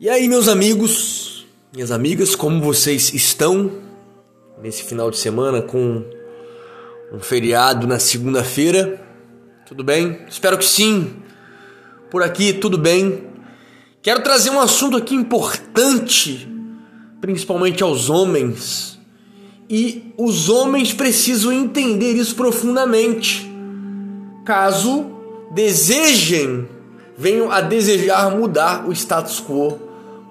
E aí, meus amigos, minhas amigas, como vocês estão nesse final de semana com um feriado na segunda-feira? Tudo bem? Espero que sim. Por aqui, tudo bem. Quero trazer um assunto aqui importante, principalmente aos homens. E os homens precisam entender isso profundamente. Caso desejem, venham a desejar mudar o status quo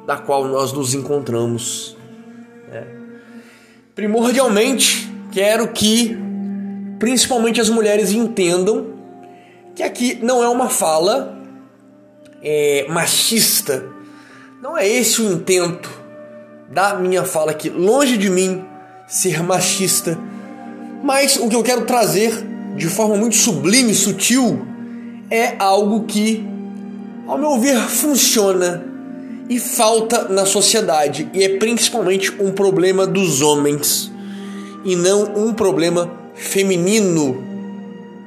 da qual nós nos encontramos. É. Primordialmente, quero que principalmente as mulheres entendam que aqui não é uma fala é, machista. Não é esse o intento da minha fala aqui. Longe de mim ser machista. Mas o que eu quero trazer de forma muito sublime, sutil, é algo que, ao meu ver, funciona e falta na sociedade, e é principalmente um problema dos homens e não um problema feminino,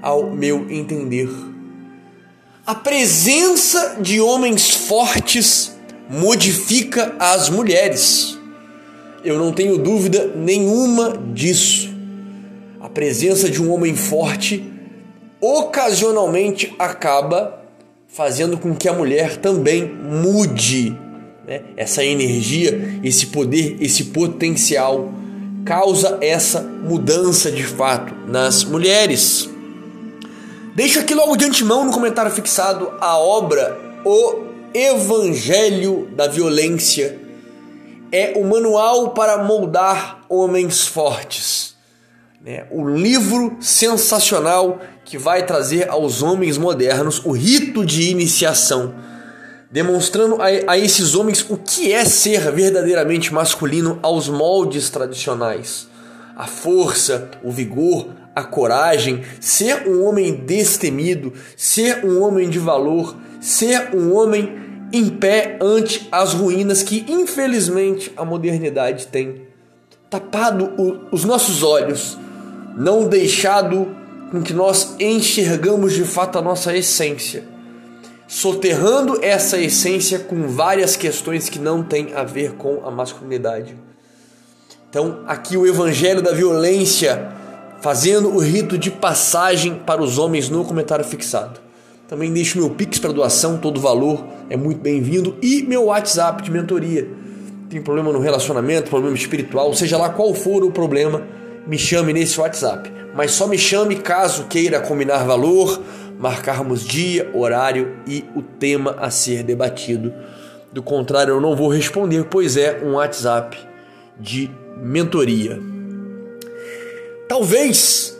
ao meu entender. A presença de homens fortes modifica as mulheres. Eu não tenho dúvida nenhuma disso. A presença de um homem forte ocasionalmente acaba fazendo com que a mulher também mude né? essa energia, esse poder, esse potencial causa essa mudança de fato nas mulheres. Deixo aqui logo de antemão no comentário fixado a obra O Evangelho da Violência. É o manual para moldar homens fortes. É o livro sensacional que vai trazer aos homens modernos o rito de iniciação demonstrando a, a esses homens o que é ser verdadeiramente masculino aos moldes tradicionais. A força, o vigor, a coragem, ser um homem destemido, ser um homem de valor, ser um homem em pé ante as ruínas que infelizmente a modernidade tem tapado o, os nossos olhos, não deixado com que nós enxergamos de fato a nossa essência soterrando essa essência com várias questões que não têm a ver com a masculinidade. Então, aqui o evangelho da violência fazendo o rito de passagem para os homens no comentário fixado. Também deixo meu Pix para doação, todo valor é muito bem-vindo e meu WhatsApp de mentoria. Tem problema no relacionamento, problema espiritual, seja lá qual for o problema, me chame nesse WhatsApp. Mas só me chame caso queira combinar valor, marcarmos dia, horário e o tema a ser debatido. Do contrário, eu não vou responder, pois é um WhatsApp de mentoria. Talvez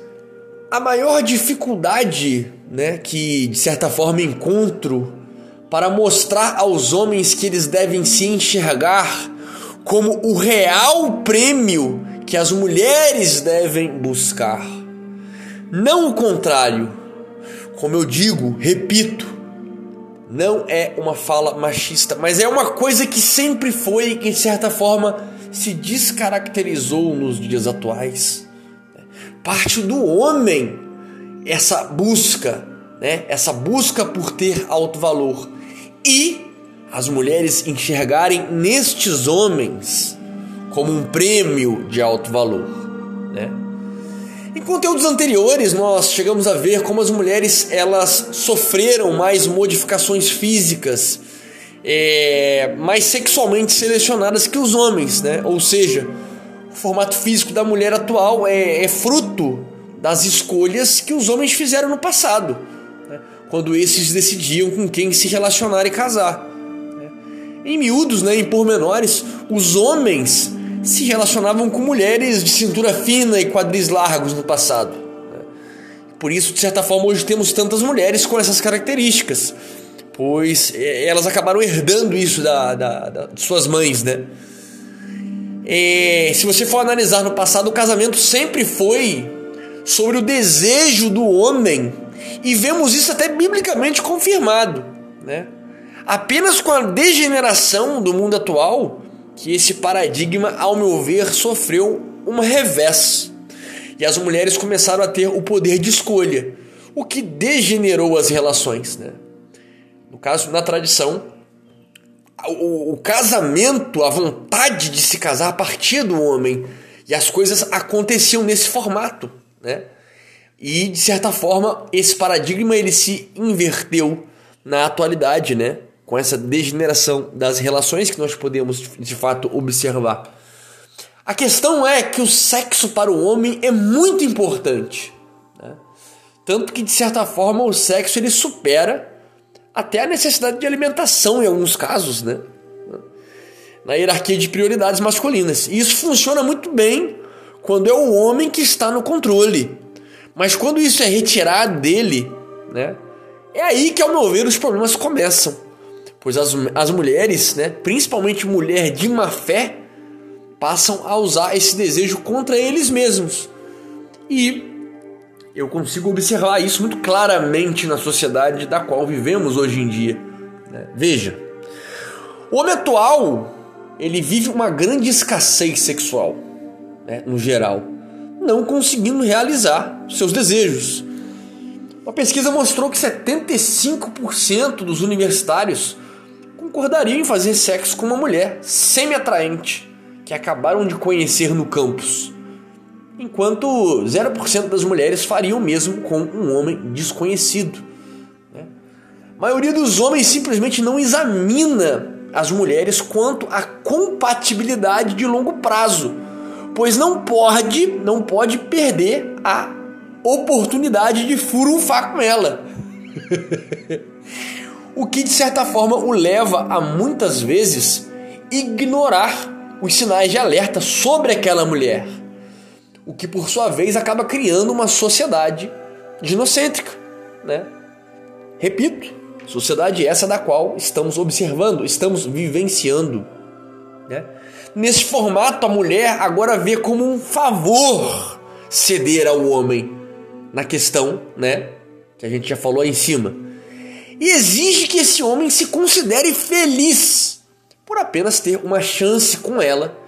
a maior dificuldade, né, que de certa forma encontro para mostrar aos homens que eles devem se enxergar como o real prêmio que as mulheres devem buscar. Não o contrário, como eu digo, repito, não é uma fala machista, mas é uma coisa que sempre foi e que, de certa forma, se descaracterizou nos dias atuais. Parte do homem essa busca, né? essa busca por ter alto valor. E as mulheres enxergarem nestes homens como um prêmio de alto valor. Né? Em conteúdos anteriores, nós chegamos a ver como as mulheres elas sofreram mais modificações físicas, é, mais sexualmente selecionadas que os homens, né? Ou seja, o formato físico da mulher atual é, é fruto das escolhas que os homens fizeram no passado, né? quando esses decidiam com quem se relacionar e casar. Né? Em miúdos, né, em pormenores, os homens se relacionavam com mulheres de cintura fina e quadris largos no passado. Por isso, de certa forma, hoje temos tantas mulheres com essas características, pois é, elas acabaram herdando isso da, da, da de suas mães, né? E, se você for analisar no passado, o casamento sempre foi sobre o desejo do homem e vemos isso até biblicamente confirmado, né? Apenas com a degeneração do mundo atual que esse paradigma, ao meu ver, sofreu um revés. E as mulheres começaram a ter o poder de escolha, o que degenerou as relações. Né? No caso, na tradição, o, o casamento, a vontade de se casar partia do homem. E as coisas aconteciam nesse formato, né? E de certa forma esse paradigma ele se inverteu na atualidade, né? Com essa degeneração das relações que nós podemos de fato observar. A questão é que o sexo para o homem é muito importante, né? tanto que de certa forma o sexo ele supera até a necessidade de alimentação em alguns casos, né? Na hierarquia de prioridades masculinas. E isso funciona muito bem quando é o homem que está no controle. Mas quando isso é retirado dele, né? É aí que, ao meu ver, os problemas começam. Pois as, as mulheres, né, principalmente mulher de má fé, passam a usar esse desejo contra eles mesmos. E eu consigo observar isso muito claramente na sociedade da qual vivemos hoje em dia. Né? Veja, o homem atual ele vive uma grande escassez sexual, né, no geral, não conseguindo realizar seus desejos. Uma pesquisa mostrou que 75% dos universitários concordariam em fazer sexo com uma mulher semi-atraente que acabaram de conhecer no campus enquanto 0% das mulheres fariam o mesmo com um homem desconhecido. Né? A maioria dos homens simplesmente não examina as mulheres quanto à compatibilidade de longo prazo, pois não pode, não pode perder a oportunidade de furunfar com ela. o que de certa forma o leva a muitas vezes ignorar os sinais de alerta sobre aquela mulher o que por sua vez acaba criando uma sociedade ginocêntrica, né? Repito, sociedade essa da qual estamos observando, estamos vivenciando, né? Nesse formato, a mulher agora vê como um favor ceder ao homem na questão, né, que a gente já falou aí em cima. E exige que esse homem se considere feliz por apenas ter uma chance com ela,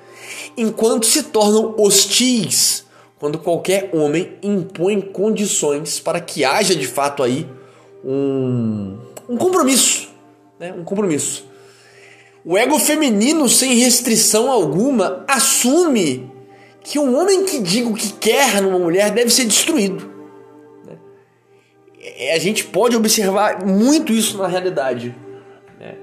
enquanto se tornam hostis quando qualquer homem impõe condições para que haja de fato aí um, um compromisso, né? um compromisso. O ego feminino, sem restrição alguma, assume que um homem que diga o que quer numa mulher deve ser destruído. Né? A gente pode observar muito isso na realidade. Né?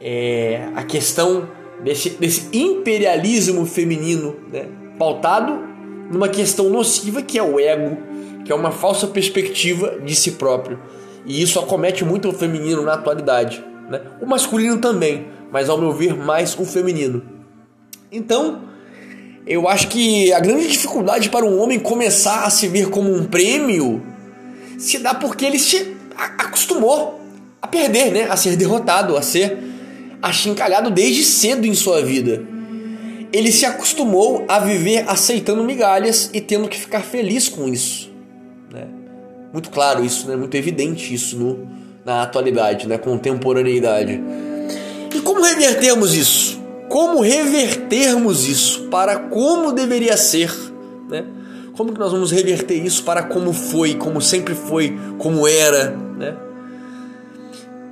É a questão desse, desse imperialismo feminino, né? pautado numa questão nociva que é o ego, que é uma falsa perspectiva de si próprio. E isso acomete muito o feminino na atualidade. Né? O masculino também, mas ao meu ver, mais o feminino. Então, eu acho que a grande dificuldade para um homem começar a se ver como um prêmio se dá porque ele se acostumou a perder, né? a ser derrotado, a ser achincalhado desde cedo em sua vida ele se acostumou a viver aceitando migalhas e tendo que ficar feliz com isso. Né? Muito claro isso, né? muito evidente isso no, na atualidade, na contemporaneidade. E como revertermos isso? Como revertermos isso para como deveria ser? Né? Como que nós vamos reverter isso para como foi, como sempre foi, como era? Né?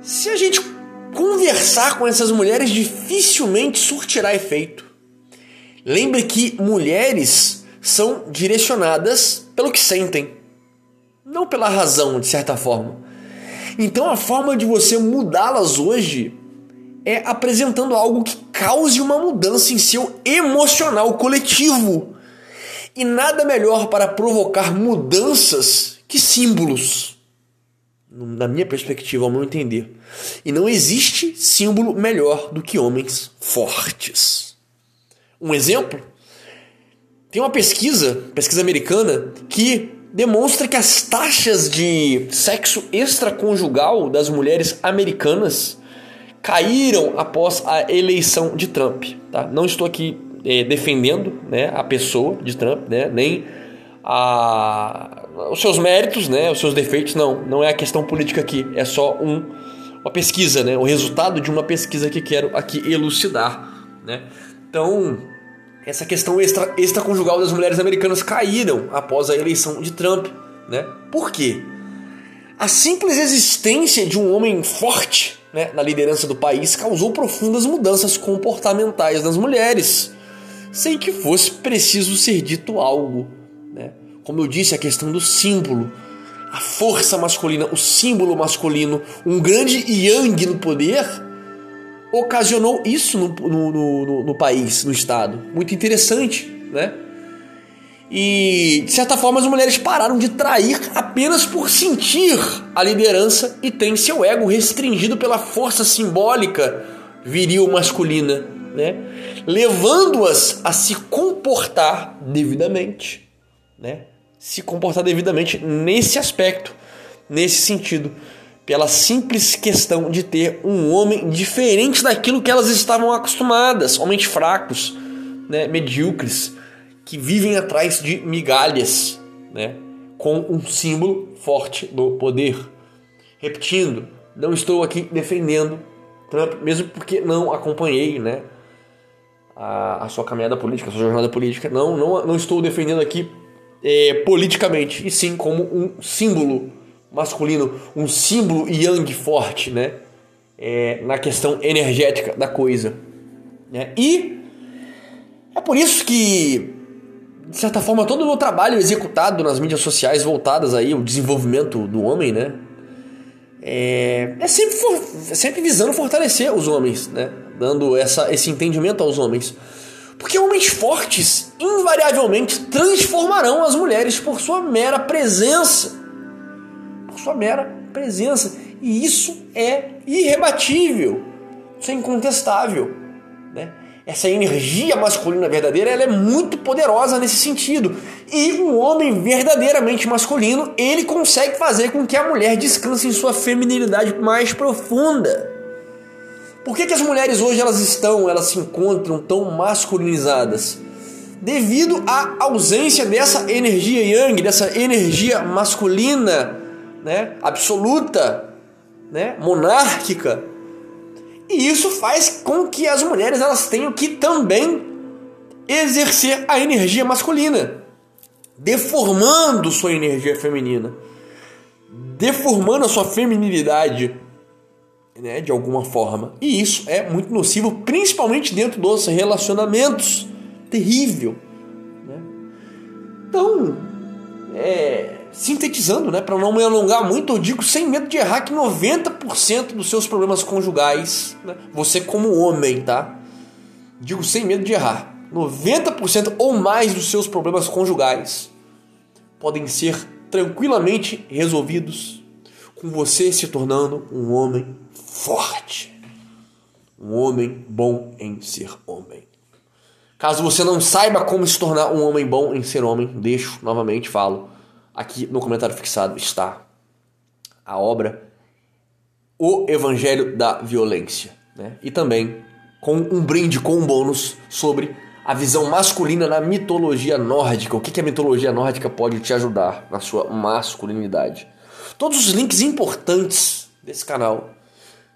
Se a gente conversar com essas mulheres, dificilmente surtirá efeito. Lembre que mulheres são direcionadas pelo que sentem, não pela razão, de certa forma. Então a forma de você mudá-las hoje é apresentando algo que cause uma mudança em seu emocional coletivo. E nada melhor para provocar mudanças que símbolos. Na minha perspectiva, ao meu entender. E não existe símbolo melhor do que homens fortes. Um exemplo? Tem uma pesquisa, pesquisa americana, que demonstra que as taxas de sexo extraconjugal das mulheres americanas caíram após a eleição de Trump. Tá? Não estou aqui é, defendendo né, a pessoa de Trump, né, nem a, os seus méritos, né, os seus defeitos, não. Não é a questão política aqui, é só um, uma pesquisa, né, o resultado de uma pesquisa que quero aqui elucidar. Né? Então, essa questão extra, extraconjugal das mulheres americanas caíram após a eleição de Trump. Né? Por quê? A simples existência de um homem forte, né, na liderança do país causou profundas mudanças comportamentais nas mulheres, sem que fosse preciso ser dito algo. Né? Como eu disse, a questão do símbolo, a força masculina, o símbolo masculino, um grande yang no poder, ocasionou isso no, no, no, no país, no estado. Muito interessante, né? E, de certa forma, as mulheres pararam de trair apenas por sentir a liderança e têm seu ego restringido pela força simbólica viril masculina, né? levando-as a se comportar devidamente. Né? Se comportar devidamente nesse aspecto, nesse sentido, pela simples questão de ter um homem diferente daquilo que elas estavam acostumadas, homens fracos, né? medíocres que vivem atrás de migalhas, né? com um símbolo forte do poder. Repetindo, não estou aqui defendendo Trump, mesmo porque não acompanhei né, a, a sua caminhada política, a sua jornada política. Não, não, não estou defendendo aqui é, politicamente, e sim como um símbolo masculino, um símbolo yang forte, né? É, na questão energética da coisa. Né? E é por isso que de certa forma, todo o meu trabalho executado nas mídias sociais voltadas aí ao desenvolvimento do homem, né? É, é sempre, for, é sempre visando fortalecer os homens, né? Dando essa, esse entendimento aos homens. Porque homens fortes invariavelmente transformarão as mulheres por sua mera presença. Por sua mera presença. E isso é irrebatível. Isso é incontestável. Né? essa energia masculina verdadeira, ela é muito poderosa nesse sentido. E um homem verdadeiramente masculino, ele consegue fazer com que a mulher descanse em sua feminilidade mais profunda. Por que, que as mulheres hoje elas estão, elas se encontram tão masculinizadas? Devido à ausência dessa energia yang, dessa energia masculina, né, absoluta, né, monárquica, e isso faz com que as mulheres elas tenham que também exercer a energia masculina, deformando sua energia feminina, deformando a sua feminilidade, né, de alguma forma. E isso é muito nocivo, principalmente dentro dos relacionamentos. Terrível. Né? Então, é, sintetizando, né, para não me alongar muito, eu digo sem medo de errar que 90% dos seus problemas conjugais, né, você como homem, tá? Digo sem medo de errar. 90% ou mais dos seus problemas conjugais podem ser tranquilamente resolvidos com você se tornando um homem forte. Um homem bom em ser homem. Caso você não saiba como se tornar um homem bom em ser homem, deixo novamente, falo aqui no comentário fixado está a obra O Evangelho da Violência. Né? E também com um brinde, com um bônus sobre a visão masculina na mitologia nórdica. O que, que a mitologia nórdica pode te ajudar na sua masculinidade. Todos os links importantes desse canal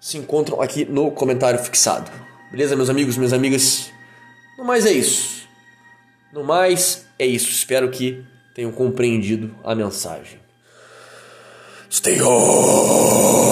se encontram aqui no comentário fixado. Beleza, meus amigos, minhas amigas? No mais é isso. No mais é isso. Espero que tenham compreendido a mensagem. Stay on!